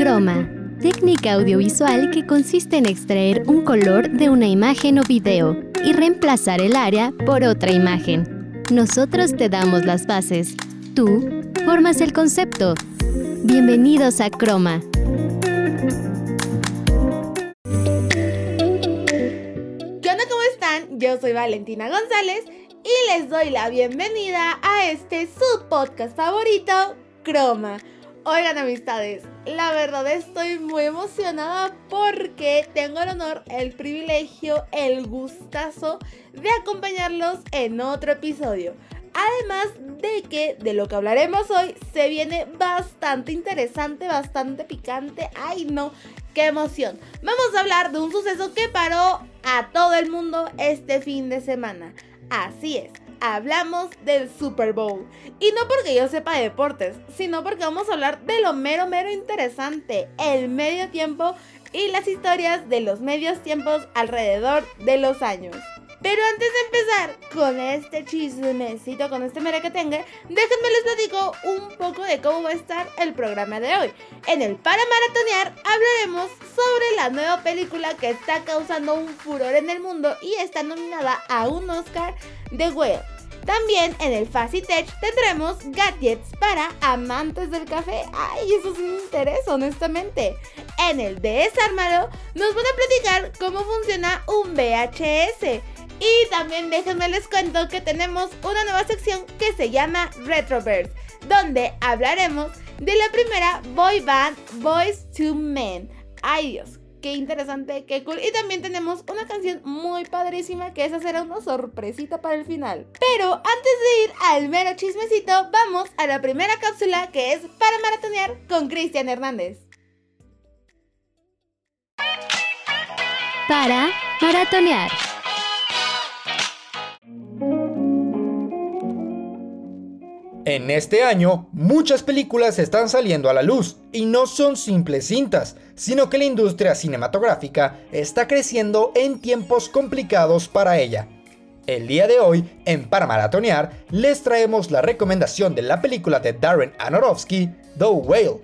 Croma, técnica audiovisual que consiste en extraer un color de una imagen o video y reemplazar el área por otra imagen. Nosotros te damos las bases. Tú formas el concepto. Bienvenidos a Croma. ¿Cómo están? Yo soy Valentina González y les doy la bienvenida a este su podcast favorito, Croma. Oigan amistades, la verdad estoy muy emocionada porque tengo el honor, el privilegio, el gustazo de acompañarlos en otro episodio. Además de que de lo que hablaremos hoy se viene bastante interesante, bastante picante. ¡Ay no! ¡Qué emoción! Vamos a hablar de un suceso que paró a todo el mundo este fin de semana. Así es, hablamos del Super Bowl. Y no porque yo sepa de deportes, sino porque vamos a hablar de lo mero, mero interesante, el medio tiempo y las historias de los medios tiempos alrededor de los años. Pero antes de empezar con este chismecito, con este mere que tenga, déjenme les platico un poco de cómo va a estar el programa de hoy. En el Para Maratonear hablaremos sobre la nueva película que está causando un furor en el mundo y está nominada a un Oscar de Whale. También en el Tech tendremos gadgets para amantes del café. Ay, eso sí me interesa, honestamente. En el Desarmado nos van a platicar cómo funciona un VHS. Y también déjenme les cuento que tenemos una nueva sección que se llama Retroverse, donde hablaremos de la primera boy band Boys to Men. Ay Dios, qué interesante, qué cool. Y también tenemos una canción muy padrísima que esa será una sorpresita para el final. Pero antes de ir al mero chismecito, vamos a la primera cápsula que es para maratonear con Cristian Hernández. Para maratonear. En este año, muchas películas están saliendo a la luz y no son simples cintas, sino que la industria cinematográfica está creciendo en tiempos complicados para ella. El día de hoy, en Para Maratonear, les traemos la recomendación de la película de Darren Aronofsky, The Whale,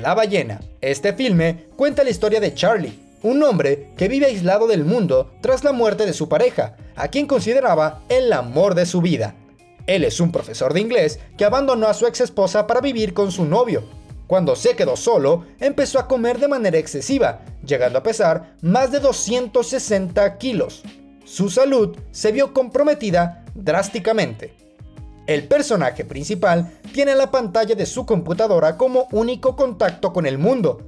La ballena. Este filme cuenta la historia de Charlie, un hombre que vive aislado del mundo tras la muerte de su pareja, a quien consideraba el amor de su vida. Él es un profesor de inglés que abandonó a su ex esposa para vivir con su novio. Cuando se quedó solo, empezó a comer de manera excesiva, llegando a pesar más de 260 kilos. Su salud se vio comprometida drásticamente. El personaje principal tiene la pantalla de su computadora como único contacto con el mundo.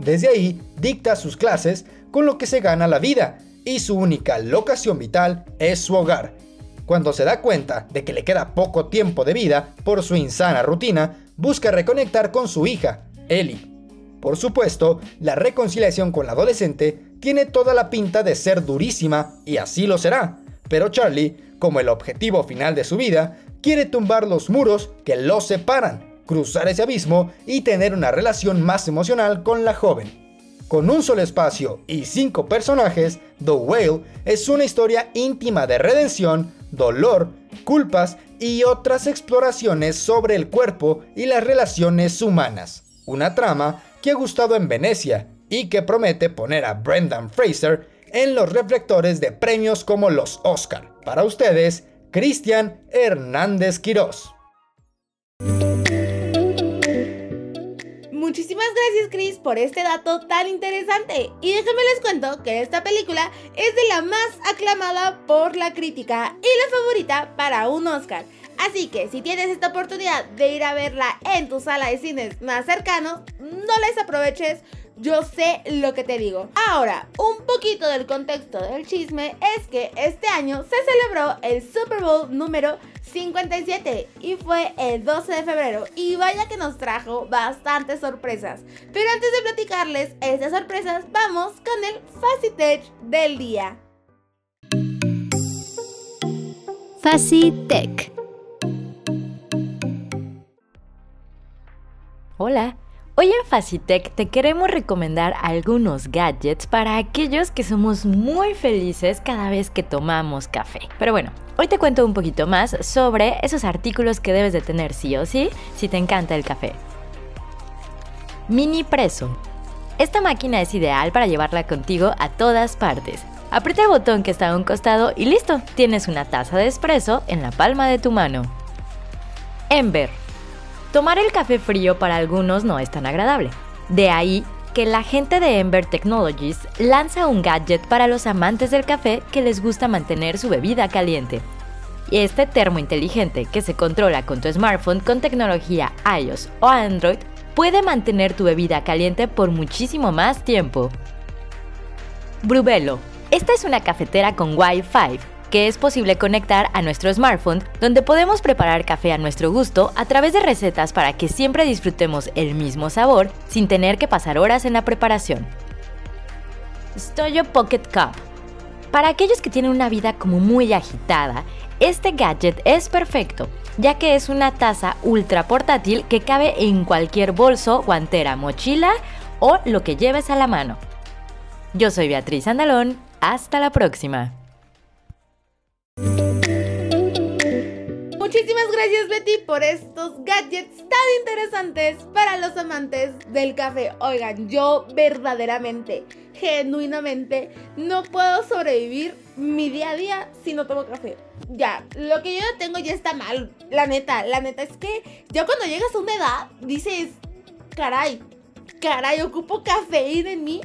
Desde ahí dicta sus clases con lo que se gana la vida y su única locación vital es su hogar, cuando se da cuenta de que le queda poco tiempo de vida por su insana rutina, busca reconectar con su hija, Ellie. Por supuesto, la reconciliación con la adolescente tiene toda la pinta de ser durísima y así lo será, pero Charlie, como el objetivo final de su vida, quiere tumbar los muros que los separan, cruzar ese abismo y tener una relación más emocional con la joven. Con un solo espacio y cinco personajes, The Whale es una historia íntima de redención, dolor, culpas y otras exploraciones sobre el cuerpo y las relaciones humanas. Una trama que ha gustado en Venecia y que promete poner a Brendan Fraser en los reflectores de premios como los Oscar. Para ustedes, Cristian Hernández Quirós. Muchísimas gracias Chris por este dato tan interesante. Y déjenme les cuento que esta película es de la más aclamada por la crítica y la favorita para un Oscar. Así que si tienes esta oportunidad de ir a verla en tu sala de cines más cercano, no les aproveches yo sé lo que te digo. Ahora, un poquito del contexto del chisme es que este año se celebró el Super Bowl número 57 y fue el 12 de febrero y vaya que nos trajo bastantes sorpresas. Pero antes de platicarles estas sorpresas, vamos con el Facitech del día. Facitech. Hola. Hoy en Facitech te queremos recomendar algunos gadgets para aquellos que somos muy felices cada vez que tomamos café. Pero bueno, hoy te cuento un poquito más sobre esos artículos que debes de tener sí o sí si te encanta el café. Mini Preso. Esta máquina es ideal para llevarla contigo a todas partes. Aprieta el botón que está a un costado y listo, tienes una taza de espresso en la palma de tu mano. Ember. Tomar el café frío para algunos no es tan agradable. De ahí que la gente de Ember Technologies lanza un gadget para los amantes del café que les gusta mantener su bebida caliente. Este termo inteligente que se controla con tu smartphone con tecnología iOS o Android puede mantener tu bebida caliente por muchísimo más tiempo. Brubelo. Esta es una cafetera con Wi-Fi que es posible conectar a nuestro smartphone donde podemos preparar café a nuestro gusto a través de recetas para que siempre disfrutemos el mismo sabor sin tener que pasar horas en la preparación. Stoyo Pocket Cup. Para aquellos que tienen una vida como muy agitada, este gadget es perfecto, ya que es una taza ultra portátil que cabe en cualquier bolso, guantera, mochila o lo que lleves a la mano. Yo soy Beatriz Andalón, hasta la próxima. Muchísimas gracias Betty por estos gadgets tan interesantes para los amantes del café. Oigan, yo verdaderamente, genuinamente, no puedo sobrevivir mi día a día si no tomo café. Ya, lo que yo tengo ya está mal. La neta, la neta es que ya cuando llegas a una edad dices, caray, caray, ocupo cafeína en mí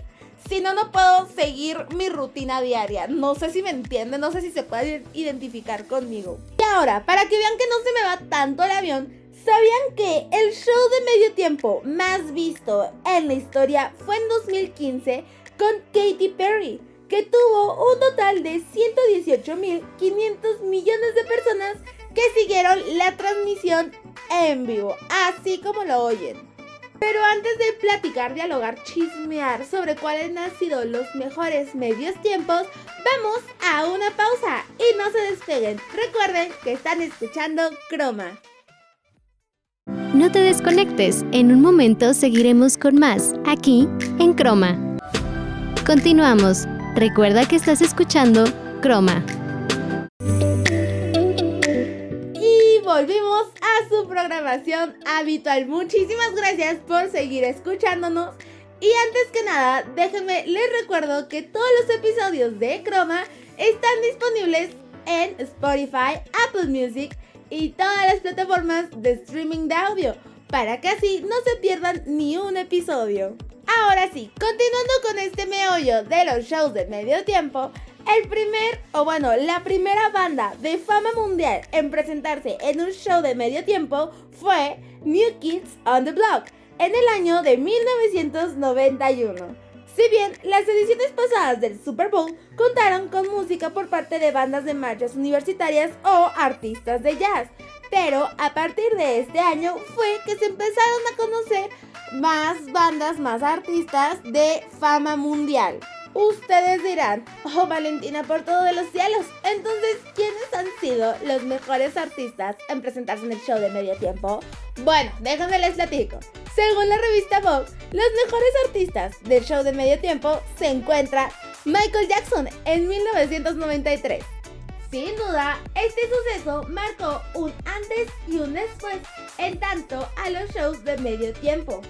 si no, no puedo seguir mi rutina diaria. No sé si me entienden, no sé si se puede identificar conmigo. Y ahora, para que vean que no se me va tanto el avión, ¿sabían que el show de medio tiempo más visto en la historia fue en 2015 con Katy Perry? que tuvo un total de 118.500 millones de personas que siguieron la transmisión en vivo, así como lo oyen. Pero antes de platicar, dialogar, chismear sobre cuáles han sido los mejores medios tiempos, vamos a una pausa y no se despeguen. Recuerden que están escuchando Croma. No te desconectes, en un momento seguiremos con más, aquí en Croma. Continuamos, recuerda que estás escuchando Croma. Su programación habitual. Muchísimas gracias por seguir escuchándonos. Y antes que nada, déjenme, les recuerdo que todos los episodios de Chroma están disponibles en Spotify, Apple Music y todas las plataformas de streaming de audio, para que así no se pierdan ni un episodio. Ahora sí, continuando con este meollo de los shows de medio tiempo, el primer, o bueno, la primera banda de fama mundial en presentarse en un show de medio tiempo fue New Kids on the Block en el año de 1991. Si bien las ediciones pasadas del Super Bowl contaron con música por parte de bandas de marchas universitarias o artistas de jazz, pero a partir de este año fue que se empezaron a conocer más bandas, más artistas de fama mundial. Ustedes dirán, oh Valentina, por todo de los cielos. Entonces, ¿quiénes han sido los mejores artistas en presentarse en el show de medio tiempo? Bueno, déjenme les platico. Según la revista Vogue, los mejores artistas del show de medio tiempo se encuentra Michael Jackson en 1993. Sin duda, este suceso marcó un antes y un después en tanto a los shows de medio tiempo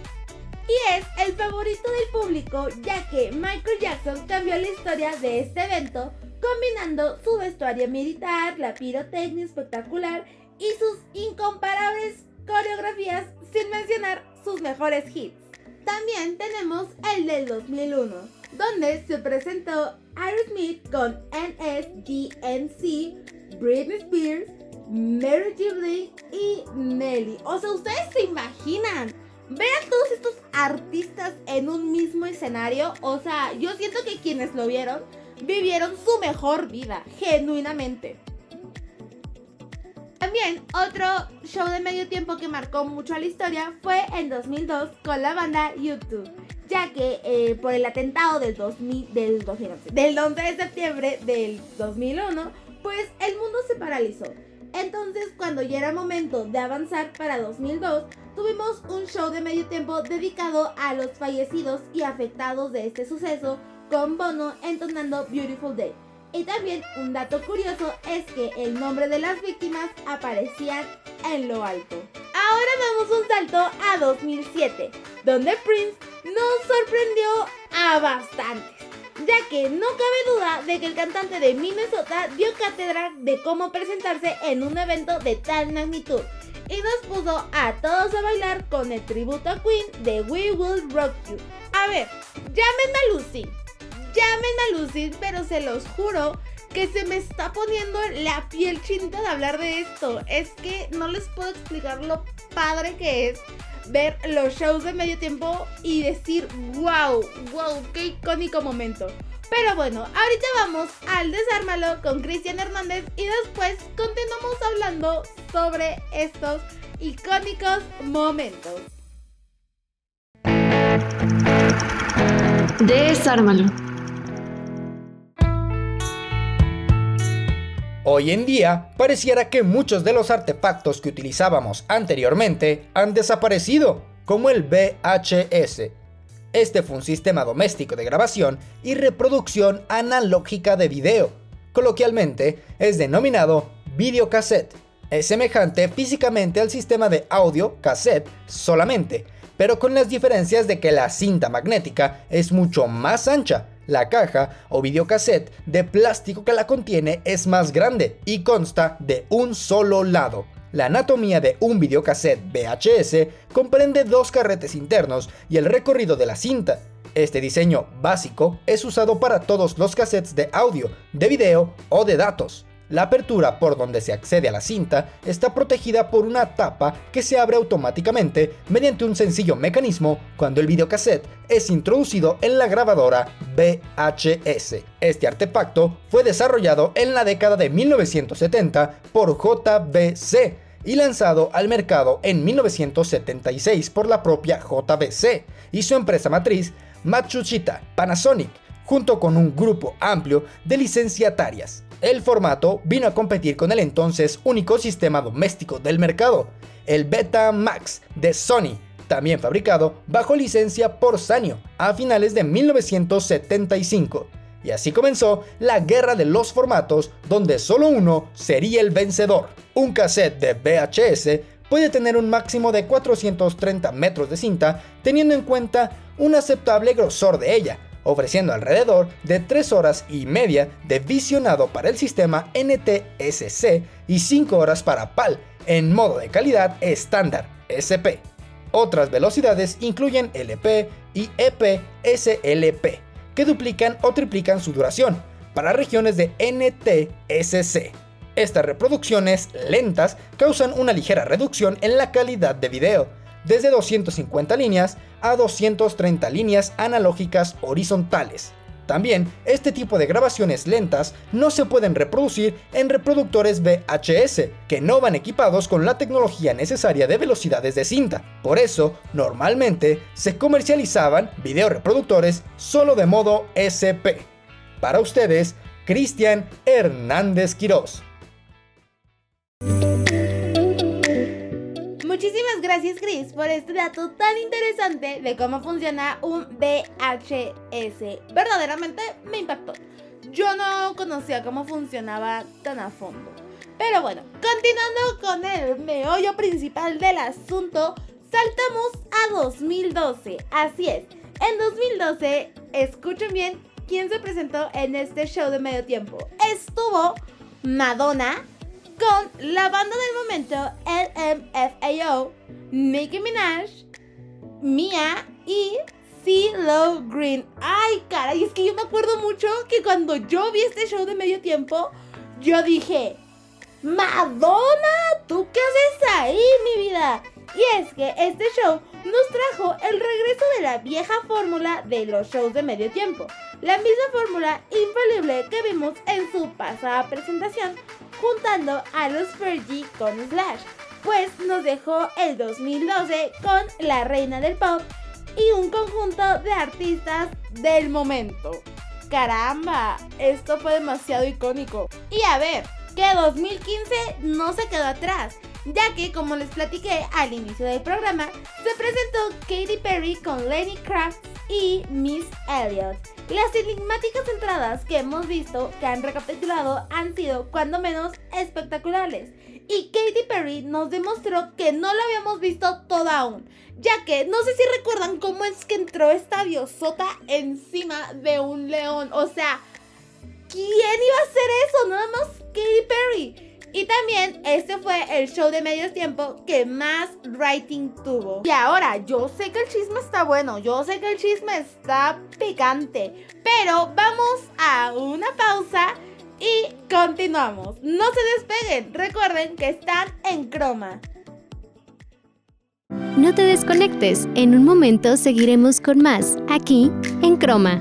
y es el favorito del público ya que Michael Jackson cambió la historia de este evento combinando su vestuario militar, la pirotecnia espectacular y sus incomparables coreografías sin mencionar sus mejores hits. También tenemos el del 2001, donde se presentó Aerosmith con NSGNC, Britney Spears, Mary J. y Nelly. O sea, ustedes se imaginan Vean todos estos artistas en un mismo escenario. O sea, yo siento que quienes lo vieron vivieron su mejor vida, genuinamente. También otro show de medio tiempo que marcó mucho a la historia fue en 2002 con la banda YouTube, ya que eh, por el atentado del, 2000, del, 2011, del 11 de septiembre del 2001, pues el mundo se paralizó. Entonces, cuando ya era momento de avanzar para 2002, tuvimos un show de medio tiempo dedicado a los fallecidos y afectados de este suceso, con Bono entonando Beautiful Day. Y también un dato curioso es que el nombre de las víctimas aparecían en lo alto. Ahora damos un salto a 2007, donde Prince nos sorprendió a bastantes, ya que no cabe duda de que el cantante de Minnesota dio cátedra de cómo presentarse en un evento de tal magnitud y nos puso a todos a bailar con el tributo a Queen de We Will Rock You. A ver, llámenme a Lucy, llámenme a Lucy, pero se los juro que se me está poniendo la piel chinita de hablar de esto. Es que no les puedo explicar lo padre que es ver los shows de medio tiempo y decir, wow, wow, qué icónico momento. Pero bueno, ahorita vamos al desármalo con Cristian Hernández y después continuamos hablando sobre estos icónicos momentos. Desármalo. Hoy en día, pareciera que muchos de los artefactos que utilizábamos anteriormente han desaparecido, como el VHS. Este fue un sistema doméstico de grabación y reproducción analógica de video. Coloquialmente, es denominado videocassette. Es semejante físicamente al sistema de audio cassette solamente, pero con las diferencias de que la cinta magnética es mucho más ancha la caja o videocassette de plástico que la contiene es más grande y consta de un solo lado. La anatomía de un videocassette VHS comprende dos carretes internos y el recorrido de la cinta. Este diseño básico es usado para todos los cassettes de audio, de video o de datos. La apertura por donde se accede a la cinta está protegida por una tapa que se abre automáticamente mediante un sencillo mecanismo cuando el videocassette es introducido en la grabadora VHS. Este artefacto fue desarrollado en la década de 1970 por JBC y lanzado al mercado en 1976 por la propia JBC y su empresa matriz Matsushita Panasonic, junto con un grupo amplio de licenciatarias. El formato vino a competir con el entonces único sistema doméstico del mercado, el Beta Max de Sony, también fabricado bajo licencia por Sanyo a finales de 1975. Y así comenzó la guerra de los formatos donde solo uno sería el vencedor. Un cassette de VHS puede tener un máximo de 430 metros de cinta teniendo en cuenta un aceptable grosor de ella, ofreciendo alrededor de 3 horas y media de visionado para el sistema NTSC y 5 horas para PAL en modo de calidad estándar SP. Otras velocidades incluyen LP y EP-SLP, que duplican o triplican su duración para regiones de NTSC. Estas reproducciones lentas causan una ligera reducción en la calidad de video, desde 250 líneas a 230 líneas analógicas horizontales. También, este tipo de grabaciones lentas no se pueden reproducir en reproductores VHS, que no van equipados con la tecnología necesaria de velocidades de cinta. Por eso, normalmente se comercializaban videoreproductores solo de modo SP. Para ustedes, Cristian Hernández Quirós. Gracias Chris por este dato tan interesante de cómo funciona un VHS. Verdaderamente me impactó. Yo no conocía cómo funcionaba tan a fondo. Pero bueno, continuando con el meollo principal del asunto, saltamos a 2012. Así es, en 2012, escuchen bien quién se presentó en este show de medio tiempo. Estuvo Madonna, con la banda del momento LMFAO, Nicki Minaj, Mia y CeeLo Green. Ay, caray, es que yo me acuerdo mucho que cuando yo vi este show de medio tiempo, yo dije, Madonna, ¿tú qué haces ahí, mi vida? Y es que este show nos trajo el regreso de la vieja fórmula de los shows de medio tiempo. La misma fórmula infalible que vimos en su pasada presentación, juntando a los Fergie con Slash. Pues nos dejó el 2012 con la reina del pop y un conjunto de artistas del momento. Caramba, esto fue demasiado icónico. Y a ver, que 2015 no se quedó atrás ya que como les platiqué al inicio del programa, se presentó Katy Perry con Lenny Kravitz y Miss Elliot. Las enigmáticas entradas que hemos visto que han recapitulado han sido cuando menos espectaculares y Katy Perry nos demostró que no lo habíamos visto todo aún, ya que no sé si recuerdan cómo es que entró esta diosota encima de un león, o sea, ¿quién iba a hacer eso? Nada más Katy Perry. Y también este fue el show de medio tiempo que más rating tuvo. Y ahora, yo sé que el chisme está bueno, yo sé que el chisme está picante, pero vamos a una pausa y continuamos. No se despeguen, recuerden que están en croma. No te desconectes, en un momento seguiremos con más, aquí en croma.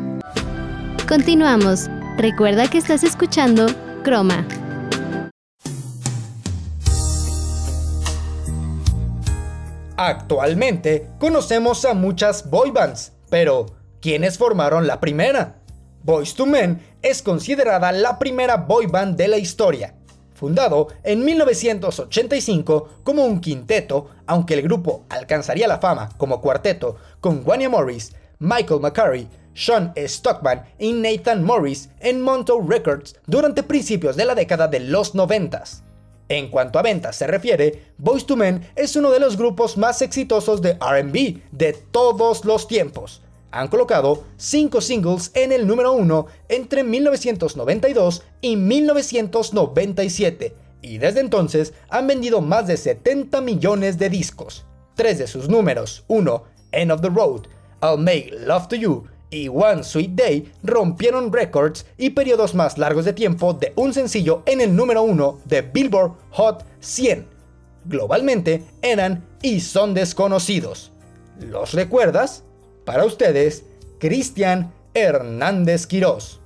Continuamos, recuerda que estás escuchando croma. Actualmente conocemos a muchas boy bands, pero ¿quiénes formaron la primera? Boys to Men es considerada la primera boy band de la historia. Fundado en 1985 como un quinteto, aunque el grupo alcanzaría la fama como cuarteto con Wanya Morris, Michael McCurry, Sean Stockman y Nathan Morris en Monto Records durante principios de la década de los 90. En cuanto a ventas se refiere, Boys to Men es uno de los grupos más exitosos de RB de todos los tiempos. Han colocado 5 singles en el número 1 entre 1992 y 1997 y desde entonces han vendido más de 70 millones de discos. Tres de sus números, 1, End of the Road, I'll Make Love to You y One Sweet Day rompieron récords y periodos más largos de tiempo de un sencillo en el número 1 de Billboard Hot 100. Globalmente eran y son desconocidos. ¿Los recuerdas? Para ustedes, Cristian Hernández Quirós.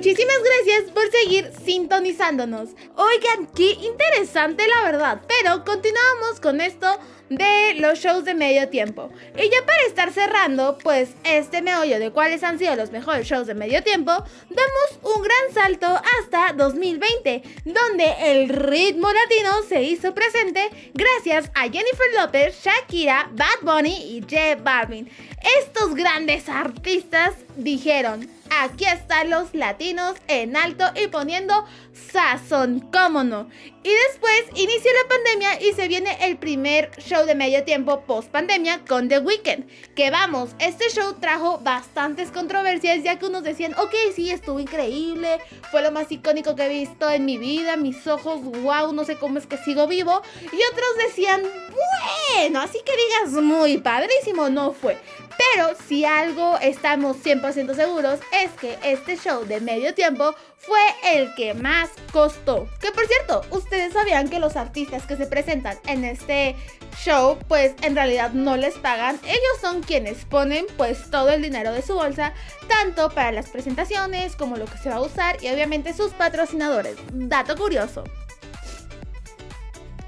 Muchísimas gracias por seguir sintonizándonos. Oigan, qué interesante la verdad. Pero continuamos con esto de los shows de medio tiempo. Y ya para estar cerrando, pues este meollo de cuáles han sido los mejores shows de medio tiempo, damos un gran salto hasta 2020, donde el ritmo latino se hizo presente gracias a Jennifer Lopez, Shakira, Bad Bunny y J Balvin. Estos grandes artistas dijeron, aquí están los latinos en alto y poniendo sazón, cómo no. Y después inició la pandemia y se viene el primer show de medio tiempo post pandemia con The Weeknd. Que vamos, este show trajo bastantes controversias ya que unos decían, ok, sí, estuvo increíble, fue lo más icónico que he visto en mi vida, mis ojos, wow, no sé cómo es que sigo vivo. Y otros decían, bueno, así que digas muy padrísimo, no fue. Pero si algo estamos 100% seguros es que este show de medio tiempo fue el que más costó. Que por cierto, ustedes sabían que los artistas que se presentan en este show pues en realidad no les pagan. Ellos son quienes ponen pues todo el dinero de su bolsa, tanto para las presentaciones como lo que se va a usar y obviamente sus patrocinadores. Dato curioso.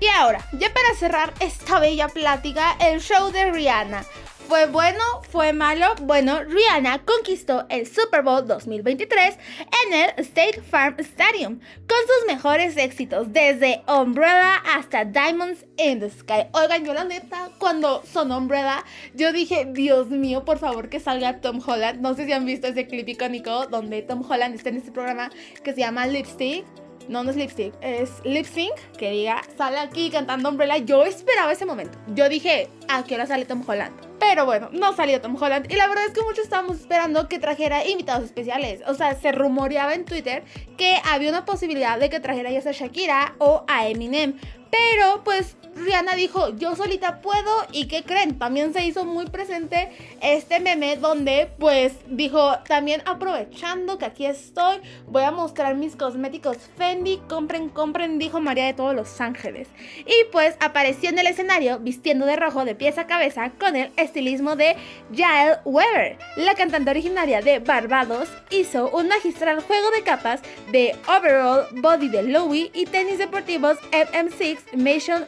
Y ahora, ya para cerrar esta bella plática, el show de Rihanna. ¿Fue bueno? ¿Fue malo? Bueno, Rihanna conquistó el Super Bowl 2023 en el State Farm Stadium con sus mejores éxitos desde Umbrella hasta Diamonds in the Sky. Oigan, yo la neta, cuando sonó Umbrella, yo dije, Dios mío, por favor que salga Tom Holland. No sé si han visto ese clip icónico donde Tom Holland está en este programa que se llama Lipstick. No, no es lipstick, es lip sync. Que diga, sale aquí cantando Umbrella. Yo esperaba ese momento. Yo dije, ¿a qué hora sale Tom Holland? Pero bueno, no salió Tom Holland. Y la verdad es que muchos estábamos esperando que trajera invitados especiales. O sea, se rumoreaba en Twitter que había una posibilidad de que trajera ya sea Shakira o a Eminem. Pero pues Rihanna dijo, yo solita puedo y ¿qué creen? También se hizo muy presente este meme donde pues dijo, también aprovechando que aquí estoy, voy a mostrar mis cosméticos Fendi, compren, compren, dijo María de todos los ángeles. Y pues apareció en el escenario vistiendo de rojo de pies a cabeza con el estilismo de Jael Weber. La cantante originaria de Barbados hizo un magistral juego de capas de overall, body de Louis y tenis deportivos MM6 Mason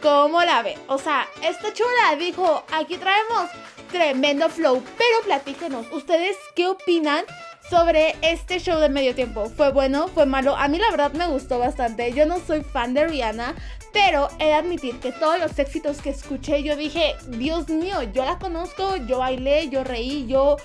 ¿Cómo la ve? O sea, esta chula dijo, aquí traemos tremendo flow, pero platíquenos, ¿ustedes qué opinan sobre este show de medio tiempo. ¿Fue bueno? ¿Fue malo? A mí la verdad me gustó bastante. Yo no soy fan de Rihanna, pero he de admitir que todos los éxitos que escuché, yo dije, Dios mío, yo la conozco, yo bailé, yo reí, yo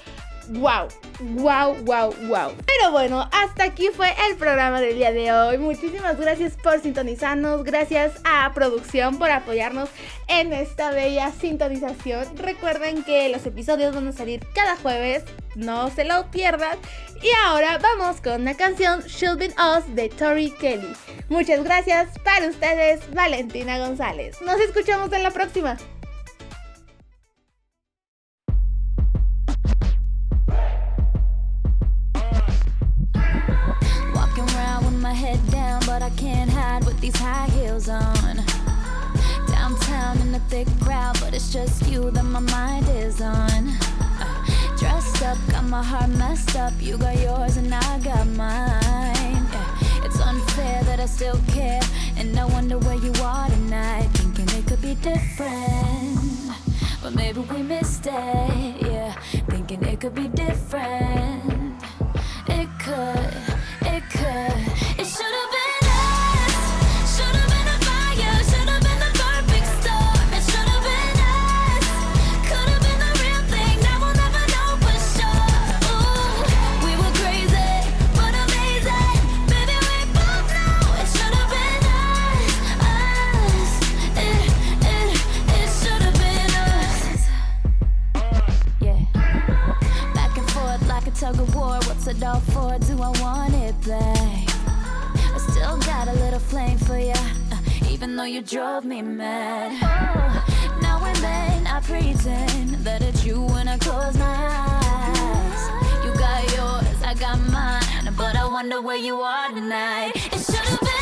wow, wow, wow, wow. Pero bueno, hasta aquí fue el programa del día de hoy. Muchísimas gracias por sintonizarnos, gracias a producción por apoyarnos en esta bella sintonización. Recuerden que los episodios van a salir cada jueves, no se lo pierdan. Y ahora vamos con una canción Should Be Us de Tori Kelly. Muchas gracias para ustedes, Valentina González. Nos escuchamos en la próxima. These high heels on. Downtown in a thick crowd, but it's just you that my mind is on. Uh, dressed up, got my heart messed up. You got yours and I got mine. Yeah. It's unfair that I still care, and I wonder where you are tonight. Thinking it could be different, but maybe we missed it. Yeah, thinking it could be different. tug of war. What's it all for? Do I want it back? I still got a little flame for ya, uh, even though you drove me mad. Oh, now and then I pretend that it's you when I close my eyes. You got yours, I got mine, but I wonder where you are tonight. It should've been.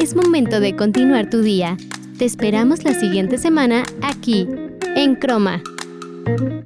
Es momento de continuar tu día. Te esperamos la siguiente semana aquí, en Croma.